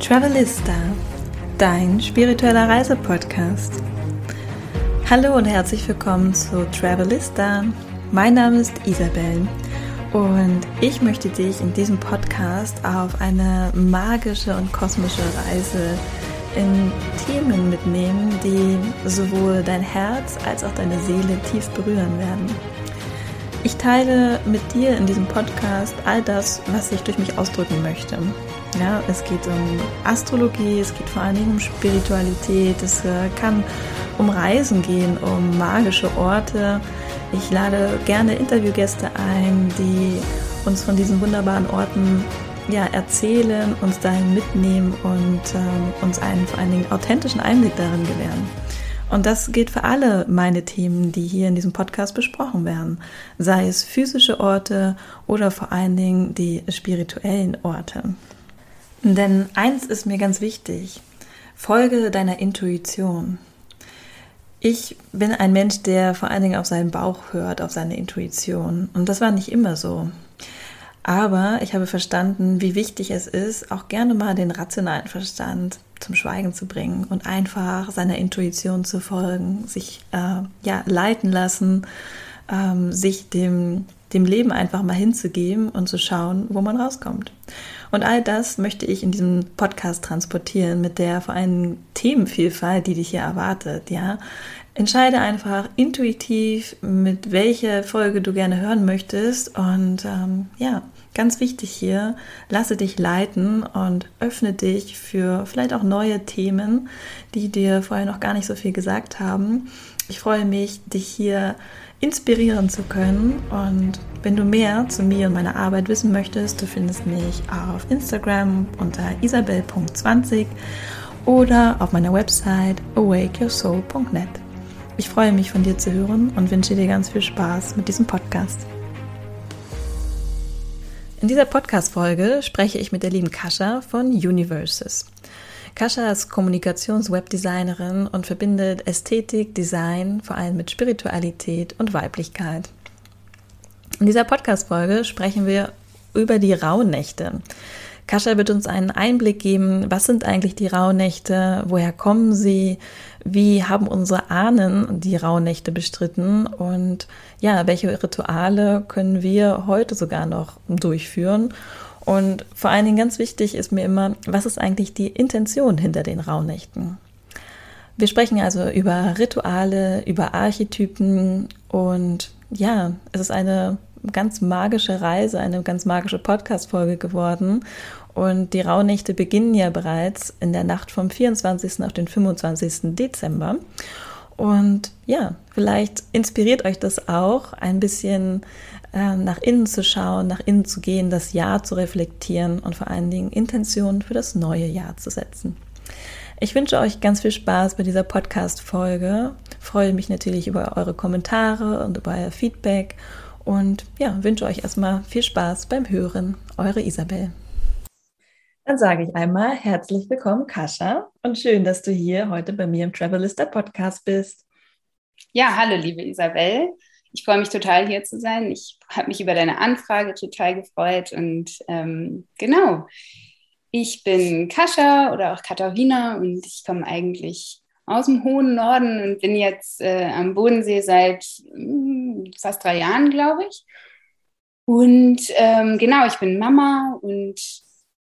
Travelista, dein spiritueller Reisepodcast. Hallo und herzlich willkommen zu Travelista. Mein Name ist Isabel und ich möchte dich in diesem Podcast auf eine magische und kosmische Reise in Themen mitnehmen, die sowohl dein Herz als auch deine Seele tief berühren werden. Ich teile mit dir in diesem Podcast all das, was ich durch mich ausdrücken möchte. Ja, es geht um Astrologie, es geht vor allen Dingen um Spiritualität, es äh, kann um Reisen gehen, um magische Orte. Ich lade gerne Interviewgäste ein, die uns von diesen wunderbaren Orten ja, erzählen, uns dahin mitnehmen und äh, uns einen vor allen Dingen authentischen Einblick darin gewähren. Und das gilt für alle meine Themen, die hier in diesem Podcast besprochen werden, sei es physische Orte oder vor allen Dingen die spirituellen Orte. Denn eins ist mir ganz wichtig, folge deiner Intuition. Ich bin ein Mensch, der vor allen Dingen auf seinen Bauch hört, auf seine Intuition. Und das war nicht immer so. Aber ich habe verstanden, wie wichtig es ist, auch gerne mal den rationalen Verstand zum Schweigen zu bringen und einfach seiner Intuition zu folgen, sich äh, ja leiten lassen, ähm, sich dem dem Leben einfach mal hinzugeben und zu schauen, wo man rauskommt. Und all das möchte ich in diesem Podcast transportieren mit der vor allem Themenvielfalt, die dich hier erwartet, ja. Entscheide einfach intuitiv, mit welcher Folge du gerne hören möchtest. Und ähm, ja, ganz wichtig hier, lasse dich leiten und öffne dich für vielleicht auch neue Themen, die dir vorher noch gar nicht so viel gesagt haben. Ich freue mich, dich hier inspirieren zu können. Und wenn du mehr zu mir und meiner Arbeit wissen möchtest, du findest mich auf Instagram unter isabel.20 oder auf meiner Website awakeyoursoul.net. Ich freue mich von dir zu hören und wünsche dir ganz viel Spaß mit diesem Podcast. In dieser Podcast-Folge spreche ich mit der lieben Kascha von Universes. Kascha ist Kommunikations-Webdesignerin und verbindet Ästhetik, Design vor allem mit Spiritualität und Weiblichkeit. In dieser Podcast-Folge sprechen wir über die Rauhnächte. Kascha wird uns einen Einblick geben, was sind eigentlich die Rauhnächte, woher kommen sie, wie haben unsere Ahnen die Rauhnächte bestritten und ja, welche Rituale können wir heute sogar noch durchführen und vor allen Dingen ganz wichtig ist mir immer, was ist eigentlich die Intention hinter den Rauhnächten? Wir sprechen also über Rituale, über Archetypen und ja, es ist eine ganz magische Reise, eine ganz magische Podcast-Folge geworden. Und die Rauhnächte beginnen ja bereits in der Nacht vom 24. auf den 25. Dezember. Und ja, vielleicht inspiriert euch das auch, ein bisschen nach innen zu schauen, nach innen zu gehen, das Jahr zu reflektieren und vor allen Dingen Intentionen für das neue Jahr zu setzen. Ich wünsche euch ganz viel Spaß bei dieser Podcast-Folge. Freue mich natürlich über eure Kommentare und über euer Feedback und ja, wünsche euch erstmal viel Spaß beim Hören. Eure Isabel. Dann sage ich einmal herzlich willkommen, Kascha, und schön, dass du hier heute bei mir im Travelista Podcast bist. Ja, hallo, liebe Isabel. Ich freue mich total hier zu sein. Ich habe mich über deine Anfrage total gefreut und ähm, genau. Ich bin Kascha oder auch Katharina und ich komme eigentlich aus dem hohen Norden und bin jetzt äh, am Bodensee seit mh, hm, fast drei Jahren, glaube ich. Und ähm, genau, ich bin Mama und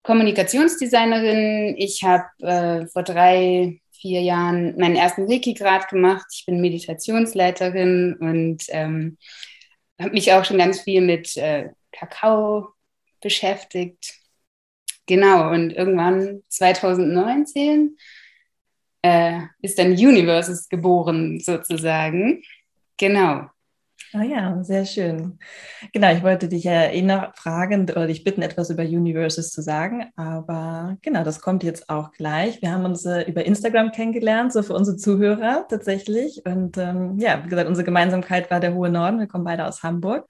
Kommunikationsdesignerin. Ich habe äh, vor drei, vier Jahren meinen ersten Reiki-Grad gemacht. Ich bin Meditationsleiterin und ähm, habe mich auch schon ganz viel mit äh, Kakao beschäftigt. Genau, und irgendwann 2019 äh, ist dann Universes geboren, sozusagen. Genau. Ah ja, sehr schön. Genau, ich wollte dich ja eh noch fragen oder dich bitten, etwas über Universes zu sagen, aber genau, das kommt jetzt auch gleich. Wir haben uns äh, über Instagram kennengelernt, so für unsere Zuhörer tatsächlich. Und ähm, ja, wie gesagt, unsere Gemeinsamkeit war der hohe Norden. Wir kommen beide aus Hamburg.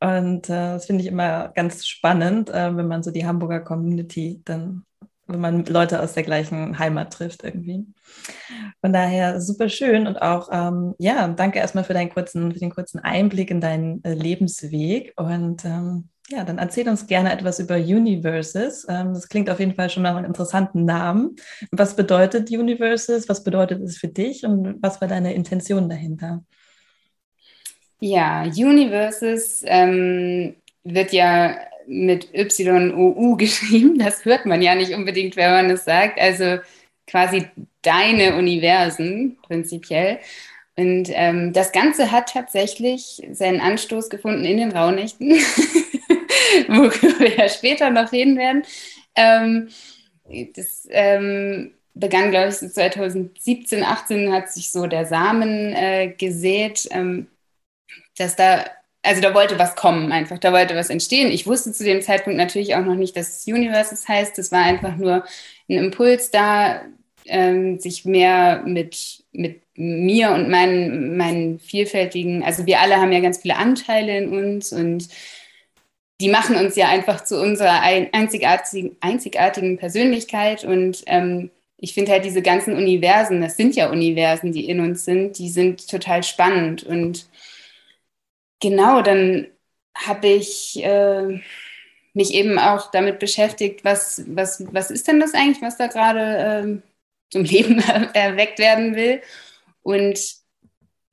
Und äh, das finde ich immer ganz spannend, äh, wenn man so die Hamburger Community dann wenn man Leute aus der gleichen Heimat trifft irgendwie. Von daher super schön und auch, ähm, ja, danke erstmal für deinen kurzen, für den kurzen Einblick in deinen äh, Lebensweg. Und ähm, ja, dann erzähl uns gerne etwas über Universes. Ähm, das klingt auf jeden Fall schon nach einem interessanten Namen. Was bedeutet Universes? Was bedeutet es für dich und was war deine Intention dahinter? Ja, Universes ähm, wird ja mit Y-O-U geschrieben. Das hört man ja nicht unbedingt, wenn man es sagt. Also quasi deine Universen prinzipiell. Und ähm, das Ganze hat tatsächlich seinen Anstoß gefunden in den Rauhnächten, worüber wir ja später noch reden werden. Ähm, das ähm, begann, glaube ich, so 2017, 18 hat sich so der Samen äh, gesät, ähm, dass da, also da wollte was kommen einfach, da wollte was entstehen. Ich wusste zu dem Zeitpunkt natürlich auch noch nicht, dass es Universes heißt. Es war einfach nur ein Impuls da, ähm, sich mehr mit, mit mir und meinen, meinen vielfältigen, also wir alle haben ja ganz viele Anteile in uns und die machen uns ja einfach zu unserer einzigartigen, einzigartigen Persönlichkeit und ähm, ich finde halt diese ganzen Universen, das sind ja Universen, die in uns sind, die sind total spannend und genau, dann habe ich äh, mich eben auch damit beschäftigt, was, was, was ist denn das eigentlich, was da gerade äh, zum Leben erweckt werden will. Und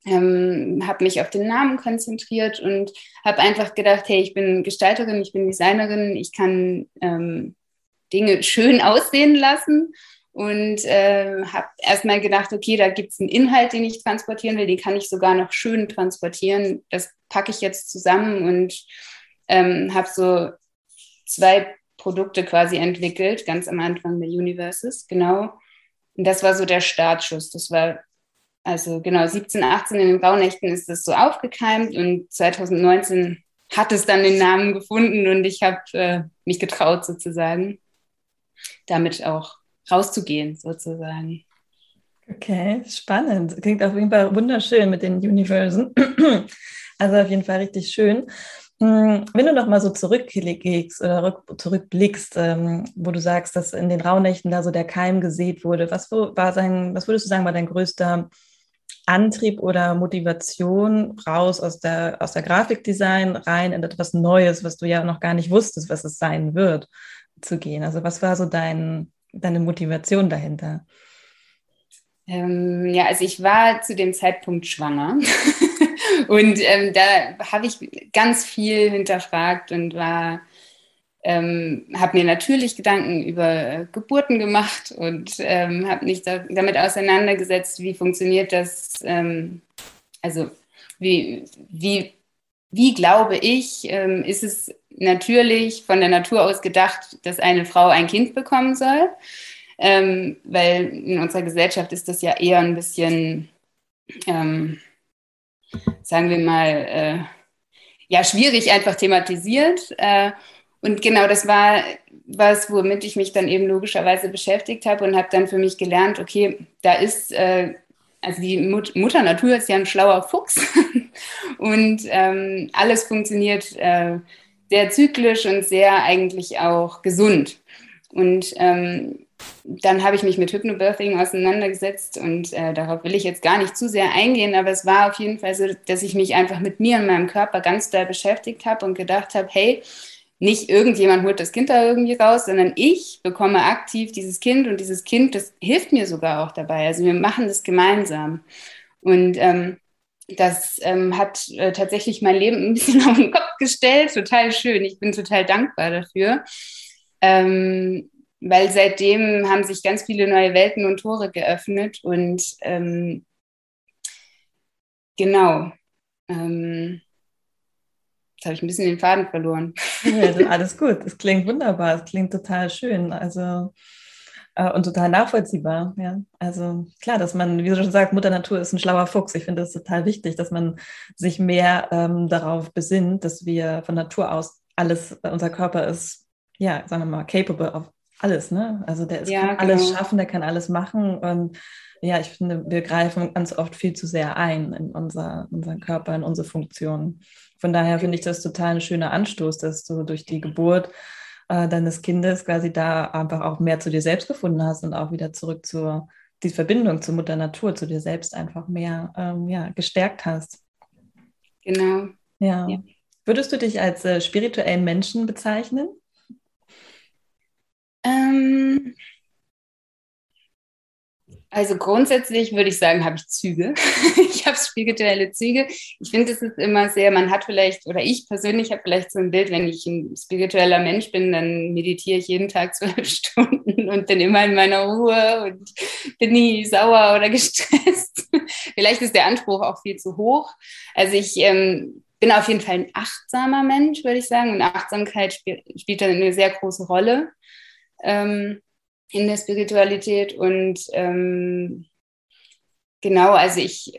ähm, habe mich auf den Namen konzentriert und habe einfach gedacht, hey, ich bin Gestalterin, ich bin Designerin, ich kann ähm, Dinge schön aussehen lassen und äh, habe erstmal gedacht, okay, da gibt es einen Inhalt, den ich transportieren will, den kann ich sogar noch schön transportieren. Das packe ich jetzt zusammen und ähm, habe so zwei Produkte quasi entwickelt, ganz am Anfang der Universes, genau. Und das war so der Startschuss. Das war also genau 17, 18 in den Rauhnächten ist das so aufgekeimt und 2019 hat es dann den Namen gefunden und ich habe äh, mich getraut sozusagen, damit auch rauszugehen sozusagen. Okay, spannend. Klingt auf jeden Fall wunderschön mit den Universen. Also auf jeden Fall richtig schön. Hm, wenn du noch mal so zurücklegst oder zurückblickst, ähm, wo du sagst, dass in den Rauhnächten da so der Keim gesät wurde, was war sein, was würdest du sagen, war dein größter Antrieb oder Motivation raus aus der, aus der Grafikdesign rein in etwas Neues, was du ja noch gar nicht wusstest, was es sein wird, zu gehen? Also was war so dein, deine Motivation dahinter? Ähm, ja, also ich war zu dem Zeitpunkt schwanger und ähm, da habe ich ganz viel hinterfragt und war ähm, habe mir natürlich Gedanken über Geburten gemacht und ähm, habe mich da, damit auseinandergesetzt, wie funktioniert das, ähm, also wie, wie, wie glaube ich, ähm, ist es natürlich von der Natur aus gedacht, dass eine Frau ein Kind bekommen soll, ähm, weil in unserer Gesellschaft ist das ja eher ein bisschen, ähm, sagen wir mal, äh, ja, schwierig einfach thematisiert. Äh, und genau das war was, womit ich mich dann eben logischerweise beschäftigt habe und habe dann für mich gelernt, okay, da ist, äh, also die Mut Mutter Natur ist ja ein schlauer Fuchs und ähm, alles funktioniert äh, sehr zyklisch und sehr eigentlich auch gesund. Und ähm, dann habe ich mich mit Hypnobirthing auseinandergesetzt und äh, darauf will ich jetzt gar nicht zu sehr eingehen, aber es war auf jeden Fall so, dass ich mich einfach mit mir und meinem Körper ganz doll beschäftigt habe und gedacht habe, hey, nicht irgendjemand holt das Kind da irgendwie raus, sondern ich bekomme aktiv dieses Kind und dieses Kind, das hilft mir sogar auch dabei. Also wir machen das gemeinsam. Und ähm, das ähm, hat äh, tatsächlich mein Leben ein bisschen auf den Kopf gestellt. Total schön. Ich bin total dankbar dafür. Ähm, weil seitdem haben sich ganz viele neue Welten und Tore geöffnet. Und ähm, genau. Ähm, Jetzt habe ich ein bisschen den Faden verloren. Ja, alles gut, das klingt wunderbar, es klingt total schön. Also und total nachvollziehbar. Ja, also klar, dass man, wie du schon sagst, Mutter Natur ist ein schlauer Fuchs. Ich finde es total wichtig, dass man sich mehr ähm, darauf besinnt, dass wir von Natur aus alles, äh, unser Körper ist, ja, sagen wir mal, capable of alles. Ne? Also der ist, ja, kann genau. alles schaffen, der kann alles machen und ja, ich finde, wir greifen ganz oft viel zu sehr ein in unser, unseren Körper, in unsere Funktionen. Von daher finde ich das total ein schöner Anstoß, dass du durch die Geburt äh, deines Kindes quasi da einfach auch mehr zu dir selbst gefunden hast und auch wieder zurück zur die Verbindung zur Mutter Natur, zu dir selbst einfach mehr ähm, ja, gestärkt hast. Genau. Ja. ja. Würdest du dich als äh, spirituellen Menschen bezeichnen? Ähm, also grundsätzlich würde ich sagen, habe ich Züge. ich habe spirituelle Züge. Ich finde, es ist immer sehr, man hat vielleicht, oder ich persönlich habe vielleicht so ein Bild, wenn ich ein spiritueller Mensch bin, dann meditiere ich jeden Tag zwölf Stunden und bin immer in meiner Ruhe und bin nie sauer oder gestresst. vielleicht ist der Anspruch auch viel zu hoch. Also ich ähm, bin auf jeden Fall ein achtsamer Mensch, würde ich sagen. Und Achtsamkeit spielt, spielt dann eine sehr große Rolle. Ähm, in der Spiritualität und ähm, genau, also ich,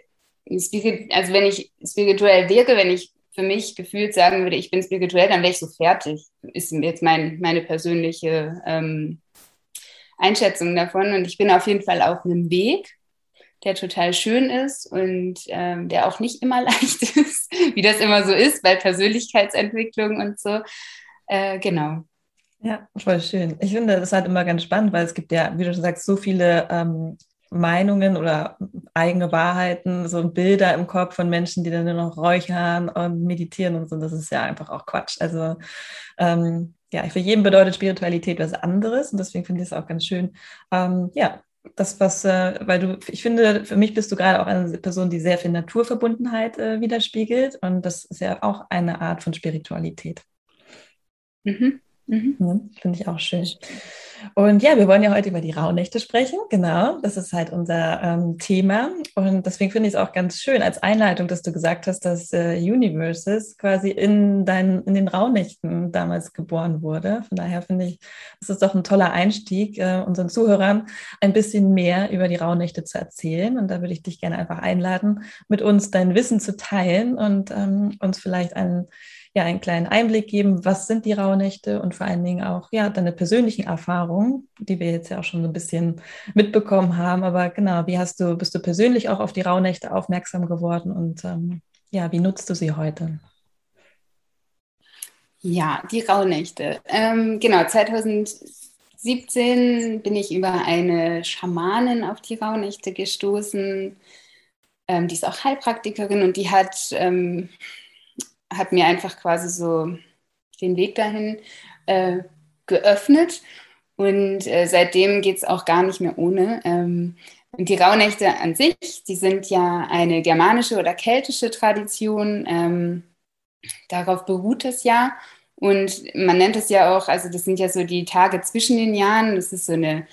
also wenn ich spirituell wirke, wenn ich für mich gefühlt sagen würde, ich bin spirituell, dann wäre ich so fertig, ist jetzt mein, meine persönliche ähm, Einschätzung davon und ich bin auf jeden Fall auf einem Weg, der total schön ist und ähm, der auch nicht immer leicht ist, wie das immer so ist bei Persönlichkeitsentwicklung und so. Äh, genau. Ja, voll schön. Ich finde das halt immer ganz spannend, weil es gibt ja, wie du schon sagst, so viele ähm, Meinungen oder eigene Wahrheiten, so Bilder im Kopf von Menschen, die dann nur noch räuchern und meditieren und so. Das ist ja einfach auch Quatsch. Also ähm, ja, für jeden bedeutet Spiritualität was anderes und deswegen finde ich es auch ganz schön. Ähm, ja, das, was, äh, weil du, ich finde, für mich bist du gerade auch eine Person, die sehr viel Naturverbundenheit äh, widerspiegelt und das ist ja auch eine Art von Spiritualität. Mhm. Mhm. Ja, Finde ich auch schön. Und ja, wir wollen ja heute über die Rauhnächte sprechen. Genau, das ist halt unser ähm, Thema. Und deswegen finde ich es auch ganz schön als Einleitung, dass du gesagt hast, dass äh, Universes quasi in, dein, in den Rauhnächten damals geboren wurde. Von daher finde ich, das ist doch ein toller Einstieg, äh, unseren Zuhörern ein bisschen mehr über die Rauhnächte zu erzählen. Und da würde ich dich gerne einfach einladen, mit uns dein Wissen zu teilen und ähm, uns vielleicht einen ja einen kleinen Einblick geben, was sind die Rauhnächte und vor allen Dingen auch ja deine persönlichen Erfahrungen, die wir jetzt ja auch schon so ein bisschen mitbekommen haben. Aber genau, wie hast du, bist du persönlich auch auf die Rauhnächte aufmerksam geworden und ähm, ja, wie nutzt du sie heute? Ja, die Rauhnächte. Ähm, genau, 2017 bin ich über eine Schamanin auf die Rauhnächte gestoßen. Ähm, die ist auch Heilpraktikerin und die hat ähm, hat mir einfach quasi so den Weg dahin äh, geöffnet. Und äh, seitdem geht es auch gar nicht mehr ohne. Ähm, und die Rauhnächte an sich, die sind ja eine germanische oder keltische Tradition. Ähm, darauf beruht es ja. Und man nennt es ja auch, also das sind ja so die Tage zwischen den Jahren. Das ist so eine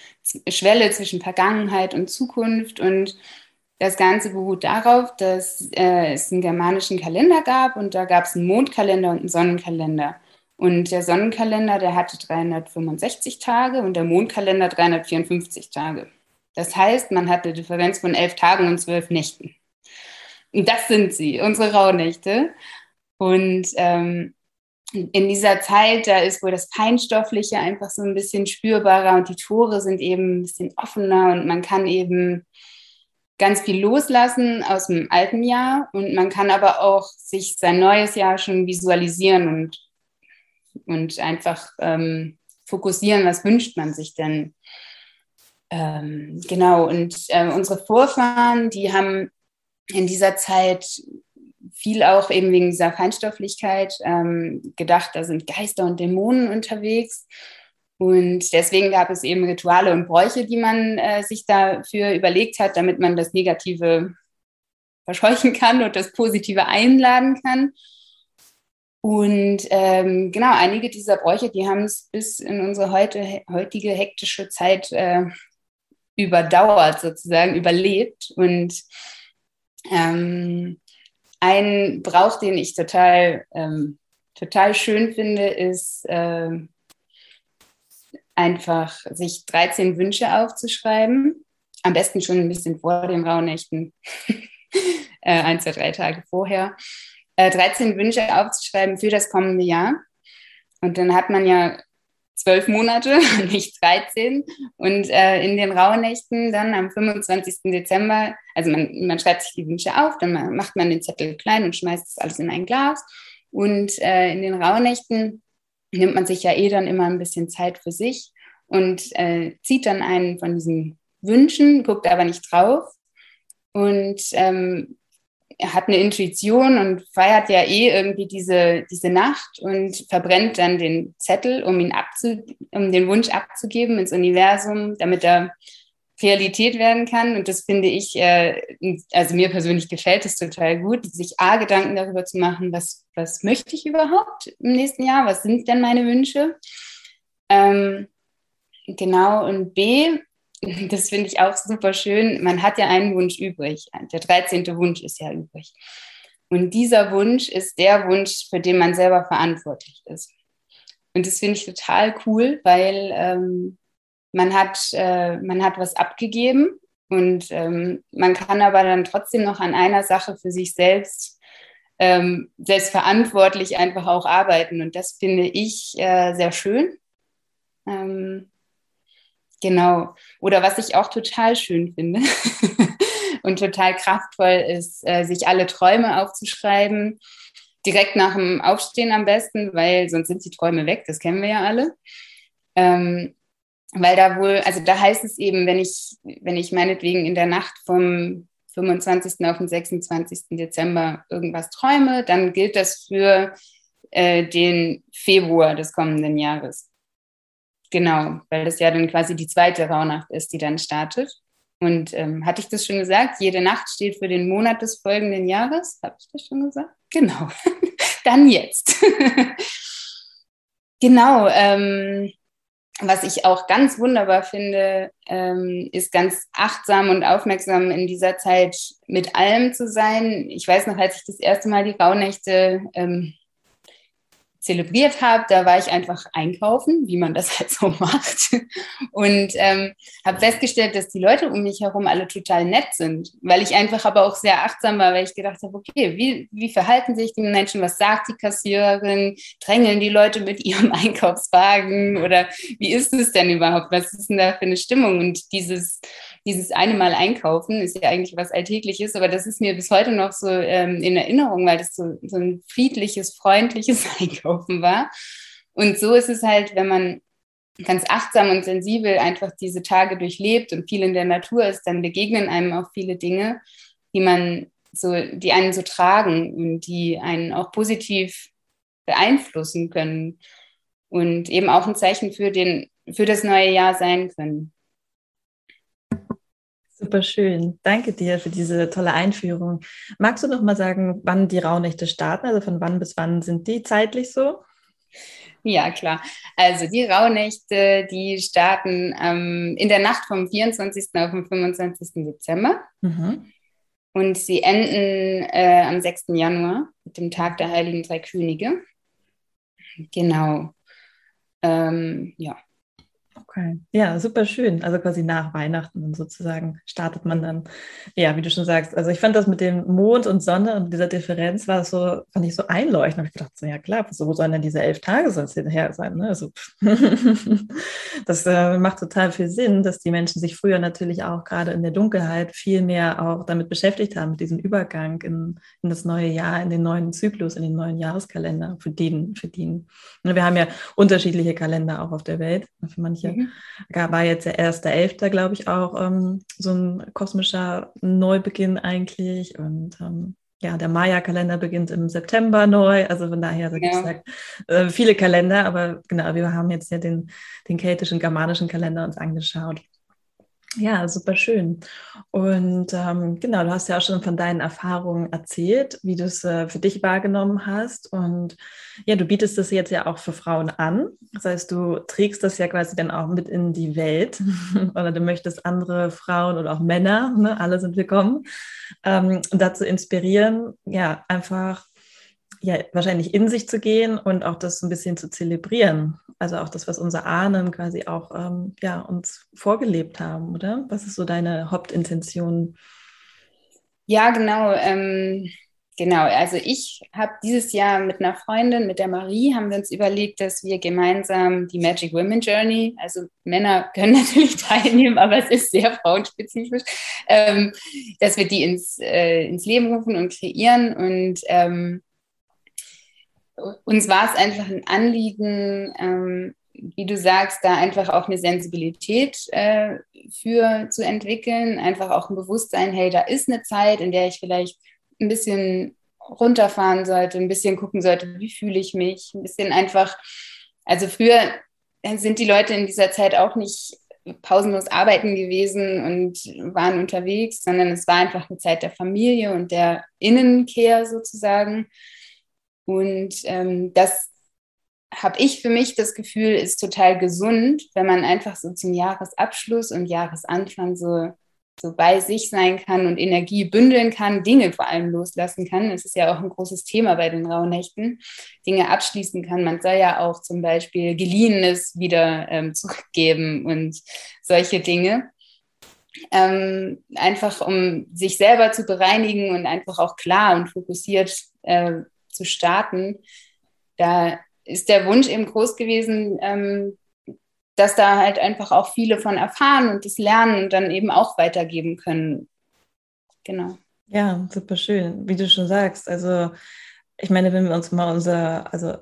Schwelle zwischen Vergangenheit und Zukunft. Und das Ganze beruht darauf, dass äh, es einen germanischen Kalender gab und da gab es einen Mondkalender und einen Sonnenkalender. Und der Sonnenkalender, der hatte 365 Tage und der Mondkalender 354 Tage. Das heißt, man hat eine Differenz von elf Tagen und zwölf Nächten. Und das sind sie, unsere Rauhnächte. Und ähm, in dieser Zeit, da ist wohl das Feinstoffliche einfach so ein bisschen spürbarer und die Tore sind eben ein bisschen offener und man kann eben ganz viel loslassen aus dem alten Jahr und man kann aber auch sich sein neues Jahr schon visualisieren und, und einfach ähm, fokussieren, was wünscht man sich denn. Ähm, genau, und äh, unsere Vorfahren, die haben in dieser Zeit viel auch eben wegen dieser Feinstofflichkeit ähm, gedacht, da sind Geister und Dämonen unterwegs. Und deswegen gab es eben Rituale und Bräuche, die man äh, sich dafür überlegt hat, damit man das Negative verscheuchen kann und das Positive einladen kann. Und ähm, genau, einige dieser Bräuche, die haben es bis in unsere heute, heutige hektische Zeit äh, überdauert, sozusagen überlebt. Und ähm, ein Brauch, den ich total, ähm, total schön finde, ist äh, einfach sich 13 Wünsche aufzuschreiben. Am besten schon ein bisschen vor den Rauhnächten, äh, ein, zwei, drei Tage vorher. Äh, 13 Wünsche aufzuschreiben für das kommende Jahr. Und dann hat man ja zwölf Monate, nicht 13. Und äh, in den Rauhnächten dann am 25. Dezember, also man, man schreibt sich die Wünsche auf, dann macht man den Zettel klein und schmeißt das alles in ein Glas. Und äh, in den Rauhnächten nimmt man sich ja eh dann immer ein bisschen Zeit für sich und äh, zieht dann einen von diesen Wünschen, guckt aber nicht drauf und ähm, hat eine Intuition und feiert ja eh irgendwie diese, diese Nacht und verbrennt dann den Zettel, um ihn abzu, um den Wunsch abzugeben ins Universum, damit er Realität werden kann. Und das finde ich, äh, also mir persönlich gefällt es total gut, sich A, Gedanken darüber zu machen, was, was möchte ich überhaupt im nächsten Jahr? Was sind denn meine Wünsche? Ähm, genau, und B, das finde ich auch super schön, man hat ja einen Wunsch übrig. Der 13. Wunsch ist ja übrig. Und dieser Wunsch ist der Wunsch, für den man selber verantwortlich ist. Und das finde ich total cool, weil ähm, man, hat, äh, man hat was abgegeben und ähm, man kann aber dann trotzdem noch an einer Sache für sich selbst ähm, selbstverantwortlich einfach auch arbeiten. Und das finde ich äh, sehr schön. Ähm, genau. Oder was ich auch total schön finde und total kraftvoll ist, äh, sich alle Träume aufzuschreiben. Direkt nach dem Aufstehen am besten, weil sonst sind die Träume weg, das kennen wir ja alle. Ähm, weil da wohl, also da heißt es eben, wenn ich, wenn ich meinetwegen in der Nacht vom 25. auf den 26. Dezember irgendwas träume, dann gilt das für äh, den Februar des kommenden Jahres. Genau, weil das ja dann quasi die zweite Rauhnacht ist, die dann startet. Und ähm, hatte ich das schon gesagt? Jede Nacht steht für den Monat des folgenden Jahres. Habe ich das schon gesagt? Genau. dann jetzt. genau. Ähm, was ich auch ganz wunderbar finde, ähm, ist ganz achtsam und aufmerksam in dieser Zeit mit allem zu sein. Ich weiß noch, als ich das erste Mal die Rauhnächte ähm, zelebriert habe, da war ich einfach einkaufen, wie man das halt so macht. Und ähm, habe festgestellt, dass die Leute um mich herum alle total nett sind, weil ich einfach aber auch sehr achtsam war, weil ich gedacht habe, okay, wie, wie verhalten sich die Menschen? Was sagt die Kassiererin? Drängeln die Leute mit ihrem Einkaufswagen? Oder wie ist es denn überhaupt? Was ist denn da für eine Stimmung? Und dieses dieses eine Mal einkaufen ist ja eigentlich was Alltägliches, aber das ist mir bis heute noch so ähm, in Erinnerung, weil das so, so ein friedliches, freundliches Einkaufen war. Und so ist es halt, wenn man ganz achtsam und sensibel einfach diese Tage durchlebt und viel in der Natur ist, dann begegnen einem auch viele Dinge, die man so, die einen so tragen und die einen auch positiv beeinflussen können und eben auch ein Zeichen für den, für das neue Jahr sein können. Super schön. Danke dir für diese tolle Einführung. Magst du noch mal sagen, wann die Rauhnächte starten? Also von wann bis wann sind die zeitlich so? Ja, klar. Also die Rauhnächte, die starten ähm, in der Nacht vom 24. auf den 25. Dezember. Mhm. Und sie enden äh, am 6. Januar mit dem Tag der Heiligen Drei Könige. Genau. Ähm, ja. Okay. Ja, super schön. Also quasi nach Weihnachten sozusagen startet man dann, ja, wie du schon sagst. Also ich fand das mit dem Mond und Sonne und dieser Differenz war so, fand ich so einleuchtend. Habe ich gedacht, so, ja klar, wo sollen denn diese elf Tage sonst hinterher sein? Ne? Also, das äh, macht total viel Sinn, dass die Menschen sich früher natürlich auch gerade in der Dunkelheit viel mehr auch damit beschäftigt haben, mit diesem Übergang in, in das neue Jahr, in den neuen Zyklus, in den neuen Jahreskalender für den, für den. Wir haben ja unterschiedliche Kalender auch auf der Welt. Für manche mhm. War jetzt der erste Elfter, glaube ich, auch ähm, so ein kosmischer Neubeginn eigentlich. Und ähm, ja, der Maya-Kalender beginnt im September neu. Also von daher, so ja. gesagt, äh, viele Kalender, aber genau, wir haben jetzt ja den, den keltischen, germanischen Kalender uns angeschaut. Ja, super schön. Und ähm, genau, du hast ja auch schon von deinen Erfahrungen erzählt, wie du es äh, für dich wahrgenommen hast. Und ja, du bietest das jetzt ja auch für Frauen an. Das heißt, du trägst das ja quasi dann auch mit in die Welt. oder du möchtest andere Frauen oder auch Männer, ne, alle sind willkommen, ähm, dazu inspirieren, ja, einfach ja, wahrscheinlich in sich zu gehen und auch das ein bisschen zu zelebrieren. Also auch das, was unsere Ahnen quasi auch ähm, ja, uns vorgelebt haben, oder? Was ist so deine Hauptintention? Ja, genau. Ähm, genau. Also ich habe dieses Jahr mit einer Freundin, mit der Marie, haben wir uns überlegt, dass wir gemeinsam die Magic Women Journey, also Männer können natürlich teilnehmen, aber es ist sehr frauenspezifisch, ähm, dass wir die ins, äh, ins Leben rufen und kreieren und ähm, uns war es einfach ein Anliegen, ähm, wie du sagst, da einfach auch eine Sensibilität äh, für zu entwickeln, einfach auch ein Bewusstsein, hey, da ist eine Zeit, in der ich vielleicht ein bisschen runterfahren sollte, ein bisschen gucken sollte, wie fühle ich mich, ein bisschen einfach, also früher sind die Leute in dieser Zeit auch nicht pausenlos arbeiten gewesen und waren unterwegs, sondern es war einfach eine Zeit der Familie und der Innenkehr sozusagen. Und ähm, das habe ich für mich das Gefühl, ist total gesund, wenn man einfach so zum Jahresabschluss und Jahresanfang so, so bei sich sein kann und Energie bündeln kann, Dinge vor allem loslassen kann. Das ist ja auch ein großes Thema bei den Rauhnächten, Dinge abschließen kann. Man soll ja auch zum Beispiel Geliehenes wieder ähm, zurückgeben und solche Dinge. Ähm, einfach um sich selber zu bereinigen und einfach auch klar und fokussiert äh, zu starten. Da ist der Wunsch eben groß gewesen, ähm, dass da halt einfach auch viele von erfahren und das lernen und dann eben auch weitergeben können. Genau. Ja, super schön, wie du schon sagst. Also ich meine, wenn wir uns mal unser, also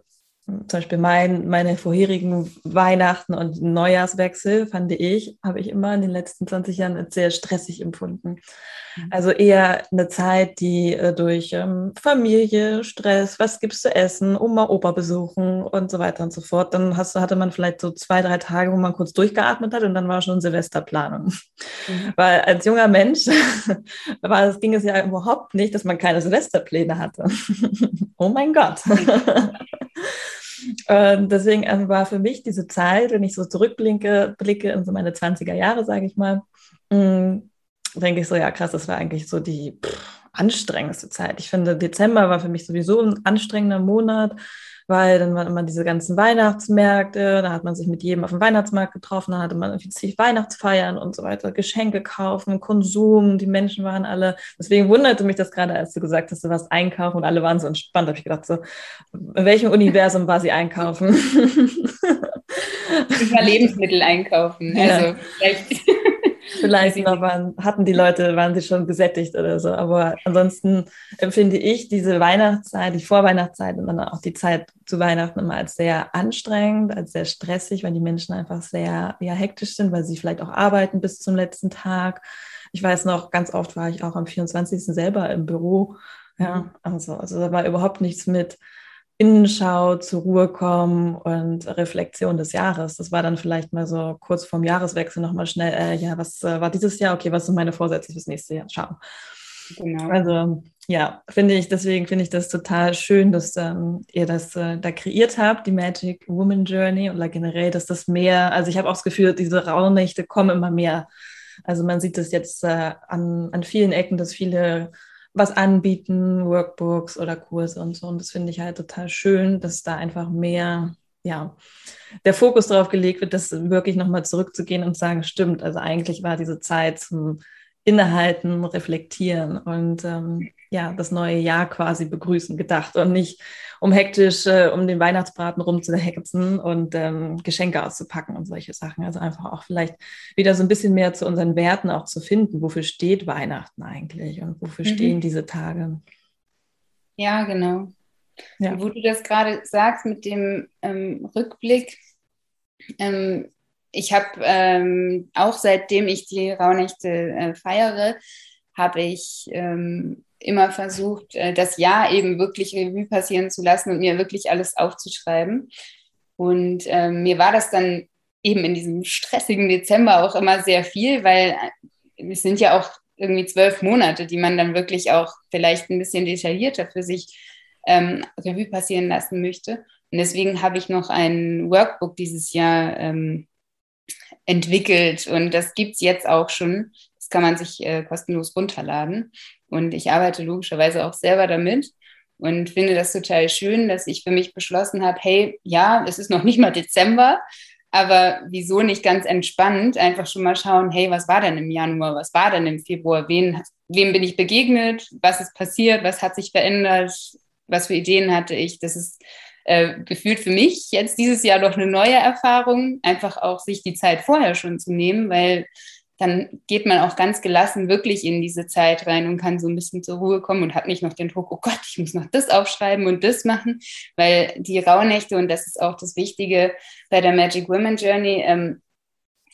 zum Beispiel mein, meine vorherigen Weihnachten und Neujahrswechsel, fand ich, habe ich immer in den letzten 20 Jahren als sehr stressig empfunden. Mhm. Also eher eine Zeit, die äh, durch ähm, Familie, Stress, was gibt's zu essen, Oma, Opa besuchen und so weiter und so fort. Dann hast, hatte man vielleicht so zwei, drei Tage, wo man kurz durchgeatmet hat und dann war schon Silvesterplanung. Mhm. Weil als junger Mensch war, das, ging es ja überhaupt nicht, dass man keine Silvesterpläne hatte. oh mein Gott. Und deswegen ähm, war für mich diese Zeit, wenn ich so zurückblicke, blicke in so meine 20er Jahre, sage ich mal, mm, denke ich so, ja krass, das war eigentlich so die pff, anstrengendste Zeit. Ich finde, Dezember war für mich sowieso ein anstrengender Monat weil dann waren immer diese ganzen Weihnachtsmärkte, da hat man sich mit jedem auf dem Weihnachtsmarkt getroffen, da hatte man irgendwie zig Weihnachtsfeiern und so weiter, Geschenke kaufen, Konsum, die Menschen waren alle, deswegen wunderte mich das gerade, als du gesagt hast, du warst einkaufen und alle waren so entspannt, da habe ich gedacht, so, in welchem Universum war sie einkaufen? Ich war Lebensmittel einkaufen, also ja. vielleicht Vielleicht noch waren, hatten die Leute, waren sie schon gesättigt oder so. Aber ansonsten empfinde ich diese Weihnachtszeit, die Vorweihnachtszeit und dann auch die Zeit zu Weihnachten immer als sehr anstrengend, als sehr stressig, weil die Menschen einfach sehr ja, hektisch sind, weil sie vielleicht auch arbeiten bis zum letzten Tag. Ich weiß noch, ganz oft war ich auch am 24. selber im Büro. Ja, also, also da war überhaupt nichts mit Innenschau, zur Ruhe kommen und Reflexion des Jahres. Das war dann vielleicht mal so kurz vorm Jahreswechsel nochmal schnell, äh, ja, was äh, war dieses Jahr? Okay, was sind meine Vorsätze fürs nächste Jahr? Schauen. Genau. Also ja, finde ich, deswegen finde ich das total schön, dass ähm, ihr das äh, da kreiert habt, die Magic Woman Journey oder generell, dass das mehr, also ich habe auch das Gefühl, diese Rauhnächte kommen immer mehr. Also man sieht das jetzt äh, an, an vielen Ecken, dass viele was anbieten, Workbooks oder Kurse und so. Und das finde ich halt total schön, dass da einfach mehr, ja, der Fokus darauf gelegt wird, das wirklich nochmal zurückzugehen und sagen, stimmt, also eigentlich war diese Zeit zum Innehalten, Reflektieren und ähm, ja, das neue Jahr quasi begrüßen gedacht und nicht um hektisch äh, um den Weihnachtsbraten rumzuhetzen und ähm, Geschenke auszupacken und solche Sachen. Also einfach auch vielleicht wieder so ein bisschen mehr zu unseren Werten auch zu finden. Wofür steht Weihnachten eigentlich und wofür mhm. stehen diese Tage? Ja, genau. Ja. Wo du das gerade sagst mit dem ähm, Rückblick, ähm, ich habe ähm, auch seitdem ich die Rauhnächte äh, feiere, habe ich ähm, immer versucht, äh, das Jahr eben wirklich Revue passieren zu lassen und mir wirklich alles aufzuschreiben. Und äh, mir war das dann eben in diesem stressigen Dezember auch immer sehr viel, weil äh, es sind ja auch irgendwie zwölf Monate, die man dann wirklich auch vielleicht ein bisschen detaillierter für sich ähm, Revue passieren lassen möchte. Und deswegen habe ich noch ein Workbook dieses Jahr ähm, entwickelt und das gibt es jetzt auch schon. Das kann man sich äh, kostenlos runterladen. Und ich arbeite logischerweise auch selber damit und finde das total schön, dass ich für mich beschlossen habe, hey, ja, es ist noch nicht mal Dezember, aber wieso nicht ganz entspannt einfach schon mal schauen, hey, was war denn im Januar, was war denn im Februar, wen, wem bin ich begegnet, was ist passiert, was hat sich verändert, was für Ideen hatte ich. Das ist äh, gefühlt für mich jetzt dieses Jahr doch eine neue Erfahrung, einfach auch sich die Zeit vorher schon zu nehmen, weil dann geht man auch ganz gelassen wirklich in diese Zeit rein und kann so ein bisschen zur Ruhe kommen und hat nicht noch den Druck, oh Gott, ich muss noch das aufschreiben und das machen, weil die Rauhnächte, und das ist auch das Wichtige bei der Magic Women Journey, ähm,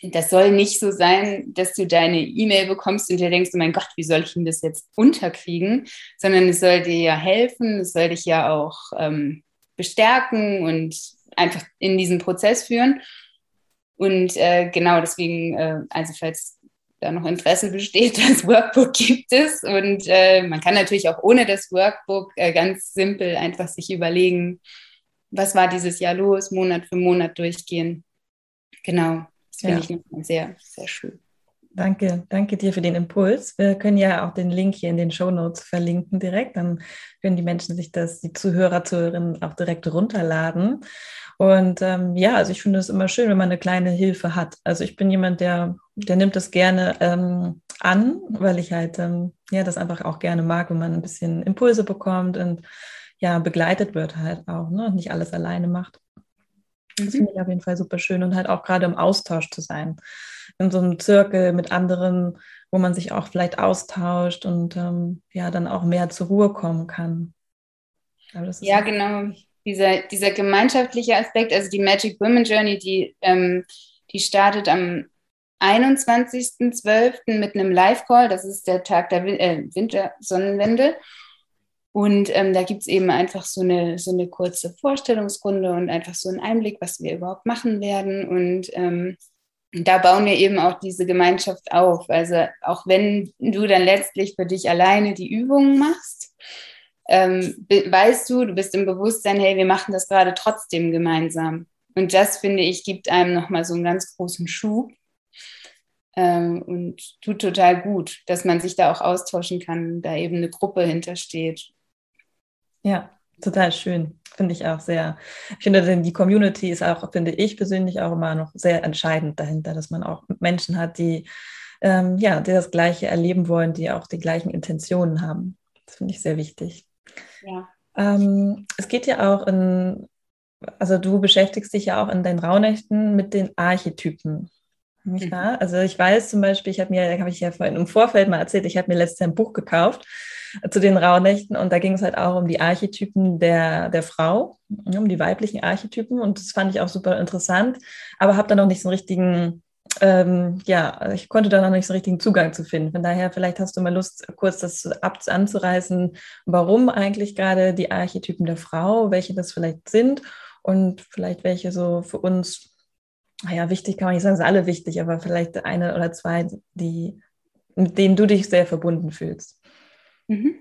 das soll nicht so sein, dass du deine E-Mail bekommst und dir denkst, oh mein Gott, wie soll ich denn das jetzt unterkriegen? Sondern es soll dir ja helfen, es soll dich ja auch ähm, bestärken und einfach in diesen Prozess führen. Und äh, genau deswegen, äh, also falls da noch Interesse besteht, das Workbook gibt es. Und äh, man kann natürlich auch ohne das Workbook äh, ganz simpel einfach sich überlegen, was war dieses Jahr los, Monat für Monat durchgehen. Genau, das finde ja. ich nochmal sehr, sehr schön. Danke, danke dir für den Impuls. Wir können ja auch den Link hier in den Show Notes verlinken direkt. Dann können die Menschen sich das, die Zuhörer, Zuhörerinnen auch direkt runterladen. Und ähm, ja, also ich finde es immer schön, wenn man eine kleine Hilfe hat. Also ich bin jemand, der, der nimmt das gerne ähm, an, weil ich halt ähm, ja das einfach auch gerne mag, wenn man ein bisschen Impulse bekommt und ja begleitet wird halt auch, ne? Und nicht alles alleine macht. Das mhm. finde ich auf jeden Fall super schön und halt auch gerade im Austausch zu sein. In so einem Zirkel mit anderen, wo man sich auch vielleicht austauscht und ähm, ja dann auch mehr zur Ruhe kommen kann. ja, genau dieser, dieser gemeinschaftliche Aspekt, also die Magic Women Journey, die, ähm, die startet am 21.12. mit einem Live-Call. Das ist der Tag der Win äh, Wintersonnenwende. Und ähm, da gibt es eben einfach so eine, so eine kurze Vorstellungsrunde und einfach so einen Einblick, was wir überhaupt machen werden. Und ähm, da bauen wir eben auch diese Gemeinschaft auf. Also auch wenn du dann letztlich für dich alleine die Übungen machst, ähm, weißt du, du bist im Bewusstsein, hey, wir machen das gerade trotzdem gemeinsam. Und das, finde ich, gibt einem nochmal so einen ganz großen Schub ähm, und tut total gut, dass man sich da auch austauschen kann, da eben eine Gruppe hintersteht. Ja, total schön. Finde ich auch sehr. Ich finde, die Community ist auch, finde ich persönlich auch immer noch sehr entscheidend dahinter, dass man auch Menschen hat, die ähm, ja, die das Gleiche erleben wollen, die auch die gleichen Intentionen haben. Das finde ich sehr wichtig. Ja. Ähm, es geht ja auch in, also du beschäftigst dich ja auch in deinen Rauhnächten mit den Archetypen. Mhm. Also ich weiß zum Beispiel, ich habe mir, habe ich ja vorhin im Vorfeld mal erzählt, ich habe mir letztes Jahr ein Buch gekauft zu den Rauhnächten und da ging es halt auch um die Archetypen der, der Frau, um die weiblichen Archetypen und das fand ich auch super interessant, aber habe da noch nicht so einen richtigen ähm, ja, ich konnte da noch nicht so richtigen Zugang zu finden. Von daher, vielleicht hast du mal Lust, kurz das ab anzureißen, warum eigentlich gerade die Archetypen der Frau, welche das vielleicht sind und vielleicht welche so für uns, naja, wichtig kann man nicht sagen, sind alle wichtig, aber vielleicht eine oder zwei, die, mit denen du dich sehr verbunden fühlst. Mhm.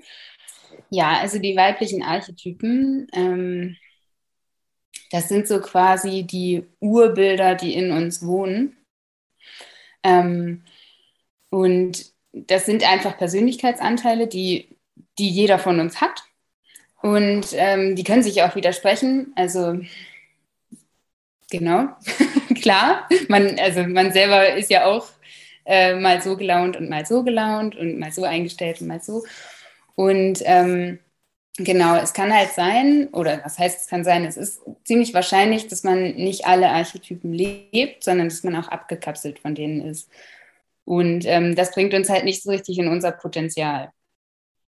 Ja, also die weiblichen Archetypen, ähm, das sind so quasi die Urbilder, die in uns wohnen. Ähm, und das sind einfach Persönlichkeitsanteile, die, die jeder von uns hat. Und ähm, die können sich auch widersprechen. Also genau, klar. Man, also man selber ist ja auch äh, mal so gelaunt und mal so gelaunt und mal so eingestellt und mal so. Und ähm, Genau, es kann halt sein, oder was heißt es kann sein, es ist ziemlich wahrscheinlich, dass man nicht alle Archetypen lebt, sondern dass man auch abgekapselt von denen ist. Und ähm, das bringt uns halt nicht so richtig in unser Potenzial.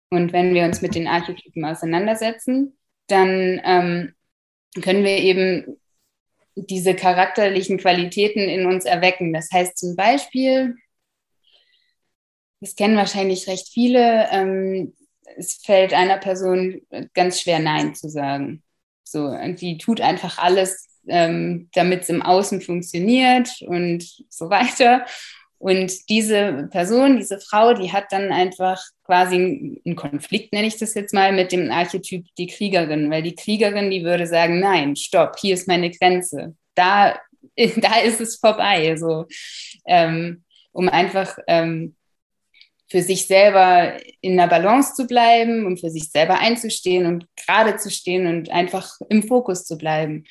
Und wenn wir uns mit den Archetypen auseinandersetzen, dann ähm, können wir eben diese charakterlichen Qualitäten in uns erwecken. Das heißt zum Beispiel, das kennen wahrscheinlich recht viele, ähm, es fällt einer Person ganz schwer, Nein zu sagen. So, die tut einfach alles, ähm, damit es im Außen funktioniert und so weiter. Und diese Person, diese Frau, die hat dann einfach quasi einen Konflikt, nenne ich das jetzt mal, mit dem Archetyp die Kriegerin, weil die Kriegerin, die würde sagen, nein, stopp, hier ist meine Grenze. Da, da ist es vorbei. So, ähm, um einfach ähm, für sich selber in der Balance zu bleiben und für sich selber einzustehen und gerade zu stehen und einfach im Fokus zu bleiben.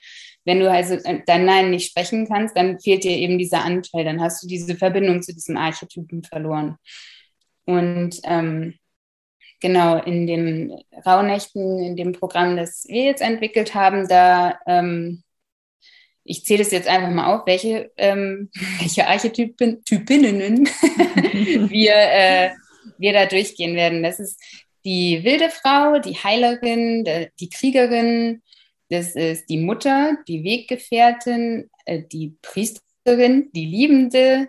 Wenn du also dein Nein nicht sprechen kannst, dann fehlt dir eben dieser Anteil, dann hast du diese Verbindung zu diesem Archetypen verloren. Und ähm, genau in den Rauhnächten, in dem Programm, das wir jetzt entwickelt haben, da ähm, ich zähle es jetzt einfach mal auf, welche, ähm, welche Archetypen wir, äh, wir da durchgehen werden. Das ist die wilde Frau, die Heilerin, die Kriegerin, das ist die Mutter, die Weggefährtin, äh, die Priesterin die Liebende,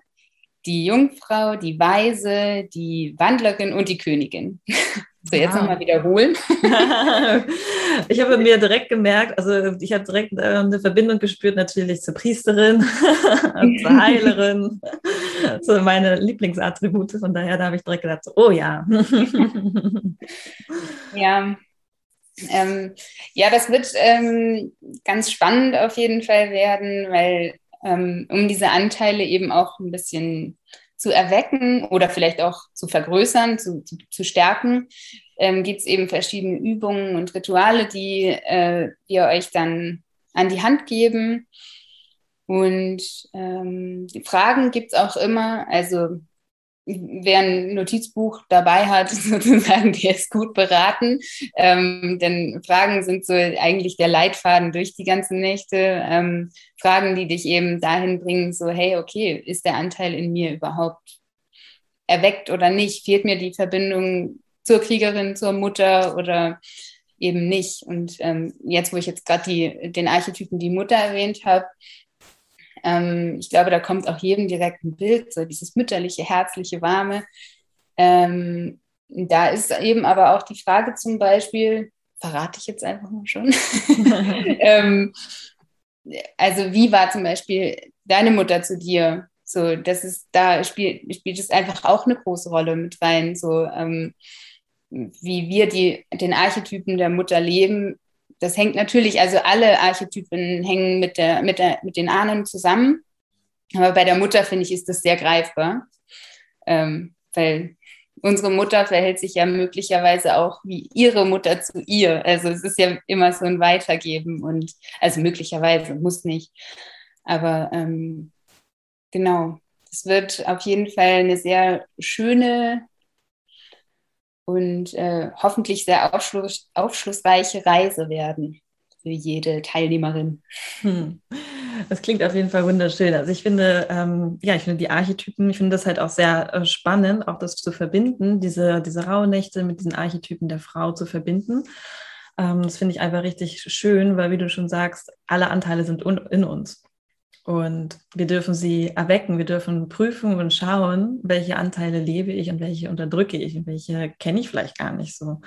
die Jungfrau, die Weise, die Wandlerin und die Königin. So, jetzt wow. nochmal wiederholen. ich habe mir direkt gemerkt, also ich habe direkt äh, eine Verbindung gespürt natürlich zur Priesterin, zur Heilerin, so meine Lieblingsattribute. Von daher, da habe ich direkt gedacht, oh ja. ja. Ähm, ja, das wird ähm, ganz spannend auf jeden Fall werden, weil ähm, um diese Anteile eben auch ein bisschen zu erwecken oder vielleicht auch zu vergrößern, zu, zu, zu stärken, ähm, gibt es eben verschiedene Übungen und Rituale, die äh, wir euch dann an die Hand geben. Und ähm, Fragen gibt es auch immer. Also wer ein Notizbuch dabei hat, sozusagen, der ist gut beraten. Ähm, denn Fragen sind so eigentlich der Leitfaden durch die ganzen Nächte. Ähm, Fragen, die dich eben dahin bringen, so, hey, okay, ist der Anteil in mir überhaupt erweckt oder nicht? Fehlt mir die Verbindung zur Kriegerin, zur Mutter oder eben nicht? Und ähm, jetzt, wo ich jetzt gerade den Archetypen die Mutter erwähnt habe, ähm, ich glaube, da kommt auch jedem direkt ein Bild, so dieses mütterliche, herzliche, warme. Ähm, da ist eben aber auch die Frage zum Beispiel, verrate ich jetzt einfach mal schon. ähm, also wie war zum Beispiel deine Mutter zu dir? So, das ist, da spielt, spielt es einfach auch eine große Rolle mit rein. So, ähm, wie wir die, den Archetypen der Mutter leben, das hängt natürlich, also alle Archetypen hängen mit, der, mit, der, mit den Ahnen zusammen. Aber bei der Mutter, finde ich, ist das sehr greifbar. Ähm, weil unsere Mutter verhält sich ja möglicherweise auch wie ihre Mutter zu ihr. Also es ist ja immer so ein Weitergeben und also möglicherweise, muss nicht. Aber ähm, genau, es wird auf jeden Fall eine sehr schöne und äh, hoffentlich sehr aufschluss, aufschlussreiche Reise werden für jede Teilnehmerin. Hm. Das klingt auf jeden Fall wunderschön. Also ich finde, ähm, ja, ich finde die Archetypen, ich finde das halt auch sehr äh, spannend, auch das zu verbinden, diese, diese Rauhnächte mit diesen Archetypen der Frau zu verbinden. Ähm, das finde ich einfach richtig schön, weil wie du schon sagst, alle Anteile sind in uns. Und wir dürfen sie erwecken, wir dürfen prüfen und schauen, welche Anteile lebe ich und welche unterdrücke ich und welche kenne ich vielleicht gar nicht so.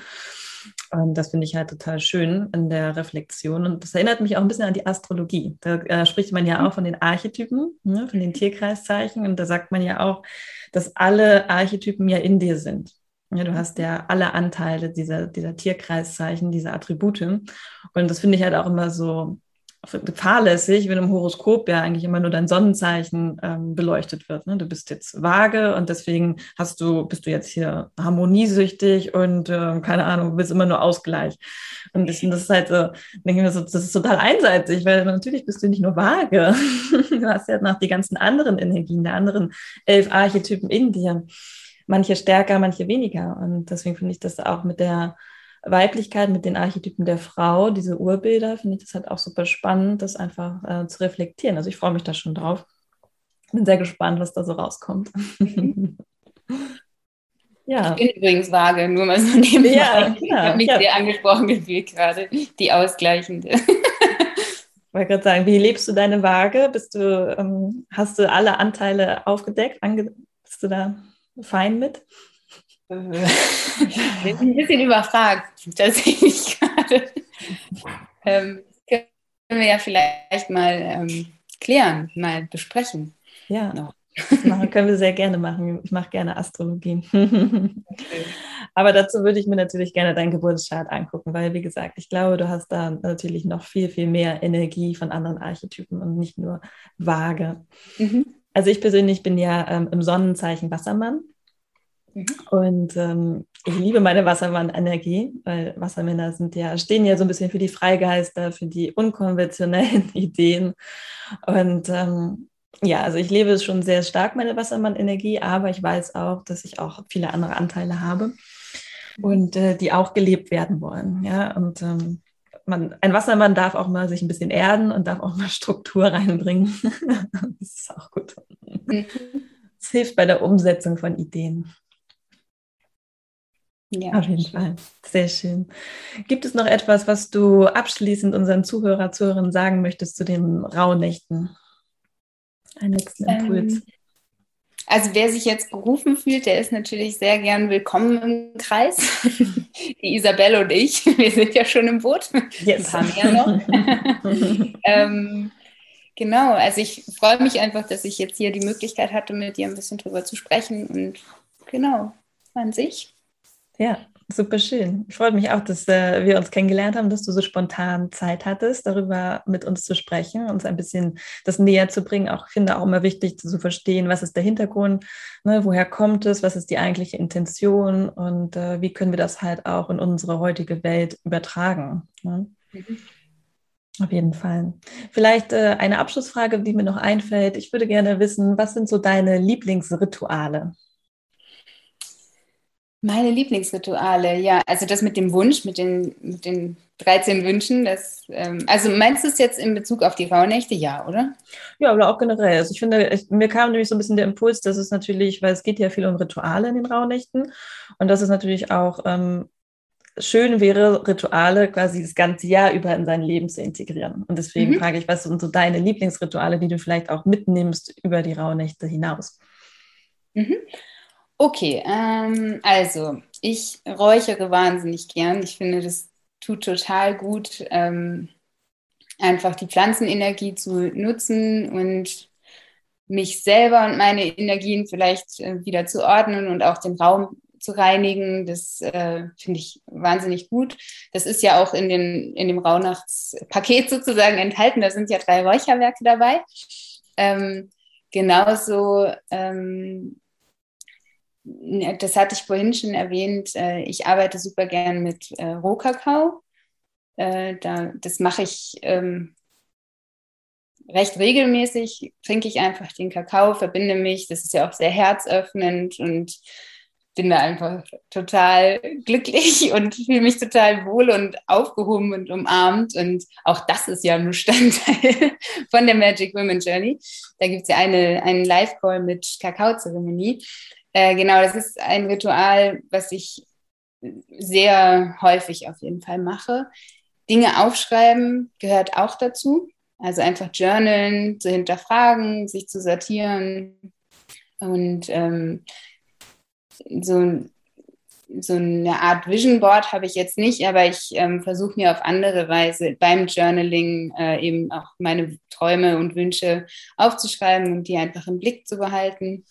Und das finde ich halt total schön in der Reflexion. Und das erinnert mich auch ein bisschen an die Astrologie. Da äh, spricht man ja auch von den Archetypen, ne, von den Tierkreiszeichen. Und da sagt man ja auch, dass alle Archetypen ja in dir sind. Ja, du hast ja alle Anteile dieser, dieser Tierkreiszeichen, dieser Attribute. Und das finde ich halt auch immer so fahrlässig, wenn im Horoskop ja eigentlich immer nur dein Sonnenzeichen ähm, beleuchtet wird. Ne? Du bist jetzt vage und deswegen hast du, bist du jetzt hier harmoniesüchtig und äh, keine Ahnung, willst immer nur Ausgleich. Und das, das ist halt so, denke ich mir so, das ist total einseitig, weil natürlich bist du nicht nur vage. du hast ja noch die ganzen anderen Energien, der anderen elf Archetypen in dir. Manche stärker, manche weniger. Und deswegen finde ich das auch mit der Weiblichkeit mit den Archetypen der Frau, diese Urbilder, finde ich das halt auch super spannend, das einfach äh, zu reflektieren. Also ich freue mich da schon drauf. Bin sehr gespannt, was da so rauskommt. ja. Ich bin übrigens vage, nur mal so nebenbei. Ja, ich habe mich ja. sehr angesprochen gefühlt gerade, die ausgleichende. Ich wollte gerade sagen, wie lebst du deine Waage? Bist du, ähm, hast du alle Anteile aufgedeckt? Ange bist du da fein mit? Ich bin ein bisschen überfragt, tatsächlich gerade. Ähm, können wir ja vielleicht mal ähm, klären, mal besprechen. Ja. Noch. Das machen, können wir sehr gerne machen. Ich mache gerne Astrologie. Aber dazu würde ich mir natürlich gerne deinen Geburtschart angucken, weil, wie gesagt, ich glaube, du hast da natürlich noch viel, viel mehr Energie von anderen Archetypen und nicht nur vage. Mhm. Also ich persönlich bin ja ähm, im Sonnenzeichen Wassermann. Mhm. Und ähm, ich liebe meine Wassermann-Energie, weil Wassermänner sind ja, stehen ja so ein bisschen für die Freigeister, für die unkonventionellen Ideen. Und ähm, ja, also ich lebe schon sehr stark meine Wassermann-Energie, aber ich weiß auch, dass ich auch viele andere Anteile habe und äh, die auch gelebt werden wollen. Ja, und ähm, man, ein Wassermann darf auch mal sich ein bisschen erden und darf auch mal Struktur reinbringen. das ist auch gut. Mhm. Es hilft bei der Umsetzung von Ideen. Ja, auf jeden Fall. Sehr schön. Gibt es noch etwas, was du abschließend unseren Zuhörer, Zuhörerinnen sagen möchtest zu den Rauhnächten? Einen letzten Impuls. Ähm, also wer sich jetzt berufen fühlt, der ist natürlich sehr gern willkommen im Kreis. Die Isabelle und ich, wir sind ja schon im Boot. Yes. Ein paar mehr noch. ähm, genau, also ich freue mich einfach, dass ich jetzt hier die Möglichkeit hatte, mit dir ein bisschen drüber zu sprechen und genau, an sich. Ja, Super schön. Ich freue mich auch, dass äh, wir uns kennengelernt haben, dass du so spontan Zeit hattest, darüber mit uns zu sprechen, uns ein bisschen das näher zu bringen. Auch finde auch immer wichtig zu verstehen, was ist der Hintergrund, ne, woher kommt es, was ist die eigentliche Intention und äh, wie können wir das halt auch in unsere heutige Welt übertragen. Ne? Mhm. Auf jeden Fall. Vielleicht äh, eine Abschlussfrage, die mir noch einfällt. Ich würde gerne wissen, was sind so deine Lieblingsrituale? Meine Lieblingsrituale, ja, also das mit dem Wunsch, mit den, mit den 13 Wünschen, das, ähm, also meinst du es jetzt in Bezug auf die Rauhnächte, ja, oder? Ja, aber auch generell. Also ich finde, ich, mir kam nämlich so ein bisschen der Impuls, dass es natürlich, weil es geht ja viel um Rituale in den Rauhnächten und dass es natürlich auch ähm, schön wäre, Rituale quasi das ganze Jahr über in sein Leben zu integrieren. Und deswegen mhm. frage ich, was sind so deine Lieblingsrituale, die du vielleicht auch mitnimmst über die Rauhnächte hinaus? Mhm. Okay, ähm, also ich räuchere wahnsinnig gern. Ich finde, das tut total gut, ähm, einfach die Pflanzenenergie zu nutzen und mich selber und meine Energien vielleicht äh, wieder zu ordnen und auch den Raum zu reinigen. Das äh, finde ich wahnsinnig gut. Das ist ja auch in, den, in dem Rauhnachtspaket sozusagen enthalten. Da sind ja drei Räucherwerke dabei. Ähm, genauso ähm, das hatte ich vorhin schon erwähnt, äh, ich arbeite super gern mit äh, Rohkakao. Äh, das mache ich ähm, recht regelmäßig, trinke ich einfach den Kakao, verbinde mich. Das ist ja auch sehr herzöffnend und bin da einfach total glücklich und fühle mich total wohl und aufgehoben und umarmt. Und auch das ist ja ein Bestandteil von der Magic Women Journey. Da gibt es ja eine, einen Live-Call mit Kakaozeremonie. Äh, genau, das ist ein Ritual, was ich sehr häufig auf jeden Fall mache. Dinge aufschreiben gehört auch dazu. Also einfach journalen, zu hinterfragen, sich zu sortieren. Und ähm, so, so eine Art Vision Board habe ich jetzt nicht, aber ich ähm, versuche mir auf andere Weise beim Journaling äh, eben auch meine Träume und Wünsche aufzuschreiben und die einfach im Blick zu behalten.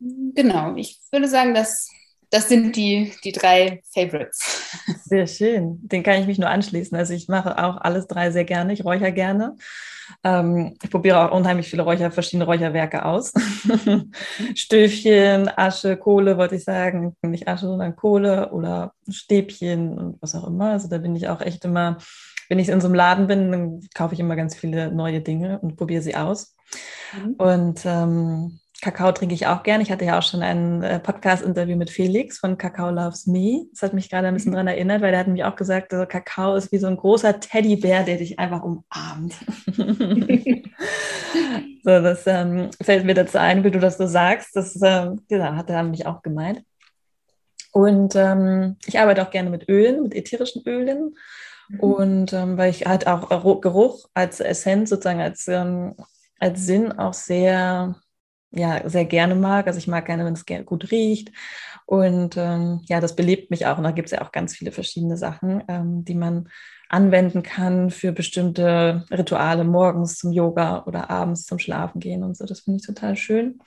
Genau, ich würde sagen, dass das sind die, die drei Favorites. Sehr schön. Den kann ich mich nur anschließen. Also ich mache auch alles drei sehr gerne. Ich räuchere gerne. Ähm, ich probiere auch unheimlich viele Räucher, verschiedene Räucherwerke aus. Stöfchen, Asche, Kohle, wollte ich sagen. Nicht Asche, sondern Kohle oder Stäbchen und was auch immer. Also da bin ich auch echt immer, wenn ich in so einem Laden bin, dann kaufe ich immer ganz viele neue Dinge und probiere sie aus. Mhm. Und ähm, Kakao trinke ich auch gern. Ich hatte ja auch schon ein äh, Podcast-Interview mit Felix von Kakao Loves Me. Das hat mich gerade ein bisschen mhm. daran erinnert, weil er hat mich auch gesagt, also Kakao ist wie so ein großer Teddybär, der dich einfach umarmt. so, das ähm, fällt mir dazu ein, wie du das so sagst. Das ähm, ja, hat er mich auch gemeint. Und ähm, ich arbeite auch gerne mit Ölen, mit ätherischen Ölen. Mhm. Und ähm, weil ich halt auch Geruch als Essenz sozusagen als, ähm, als Sinn auch sehr ja, sehr gerne mag. Also ich mag gerne, wenn es gut riecht. Und ähm, ja, das belebt mich auch. Und da gibt es ja auch ganz viele verschiedene Sachen, ähm, die man anwenden kann für bestimmte Rituale morgens zum Yoga oder abends zum Schlafen gehen und so. Das finde ich total schön.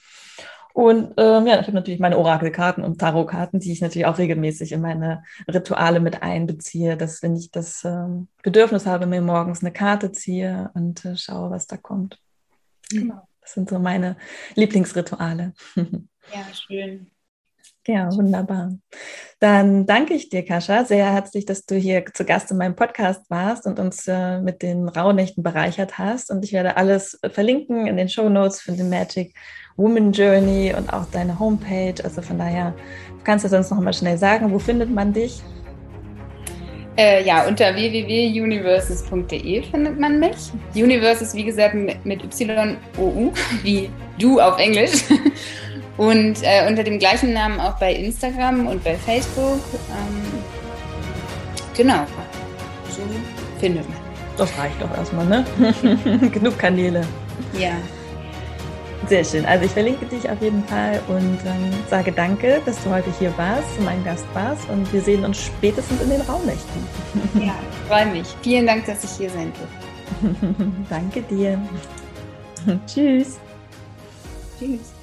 Und ähm, ja, ich habe natürlich meine Orakelkarten und Tarotkarten, die ich natürlich auch regelmäßig in meine Rituale mit einbeziehe, dass wenn ich das ähm, Bedürfnis habe, mir morgens eine Karte ziehe und äh, schaue, was da kommt. Genau. Das sind so meine Lieblingsrituale. Ja, schön. Ja, wunderbar. Dann danke ich dir, Kascha, sehr herzlich, dass du hier zu Gast in meinem Podcast warst und uns äh, mit den Rauhnächten bereichert hast. Und ich werde alles verlinken in den Show Notes für den Magic Woman Journey und auch deine Homepage. Also von daher kannst du sonst noch mal schnell sagen, wo findet man dich? Äh, ja, unter www.universes.de findet man mich. Universes, wie gesagt, mit, mit Y-O-U, wie du auf Englisch. Und äh, unter dem gleichen Namen auch bei Instagram und bei Facebook. Ähm, genau, so findet man. Das reicht doch erstmal, ne? Genug Kanäle. Ja. Sehr schön. Also ich verlinke dich auf jeden Fall und ähm, sage danke, dass du heute hier warst, mein Gast warst und wir sehen uns spätestens in den Raumnächten. Ja, freue mich. Vielen Dank, dass ich hier sein durfte. danke dir. Tschüss. Tschüss.